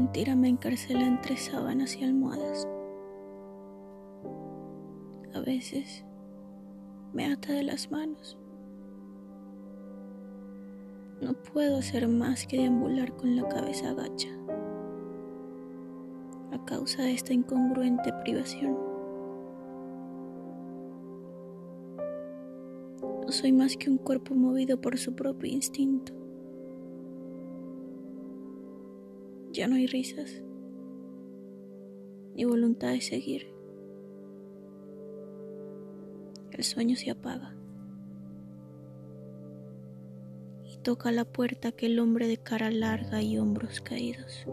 mentira me encarcela entre sábanas y almohadas. A veces me ata de las manos. No puedo hacer más que deambular con la cabeza agacha a causa de esta incongruente privación. No soy más que un cuerpo movido por su propio instinto. Ya no hay risas, ni voluntad de seguir. El sueño se apaga y toca la puerta aquel hombre de cara larga y hombros caídos.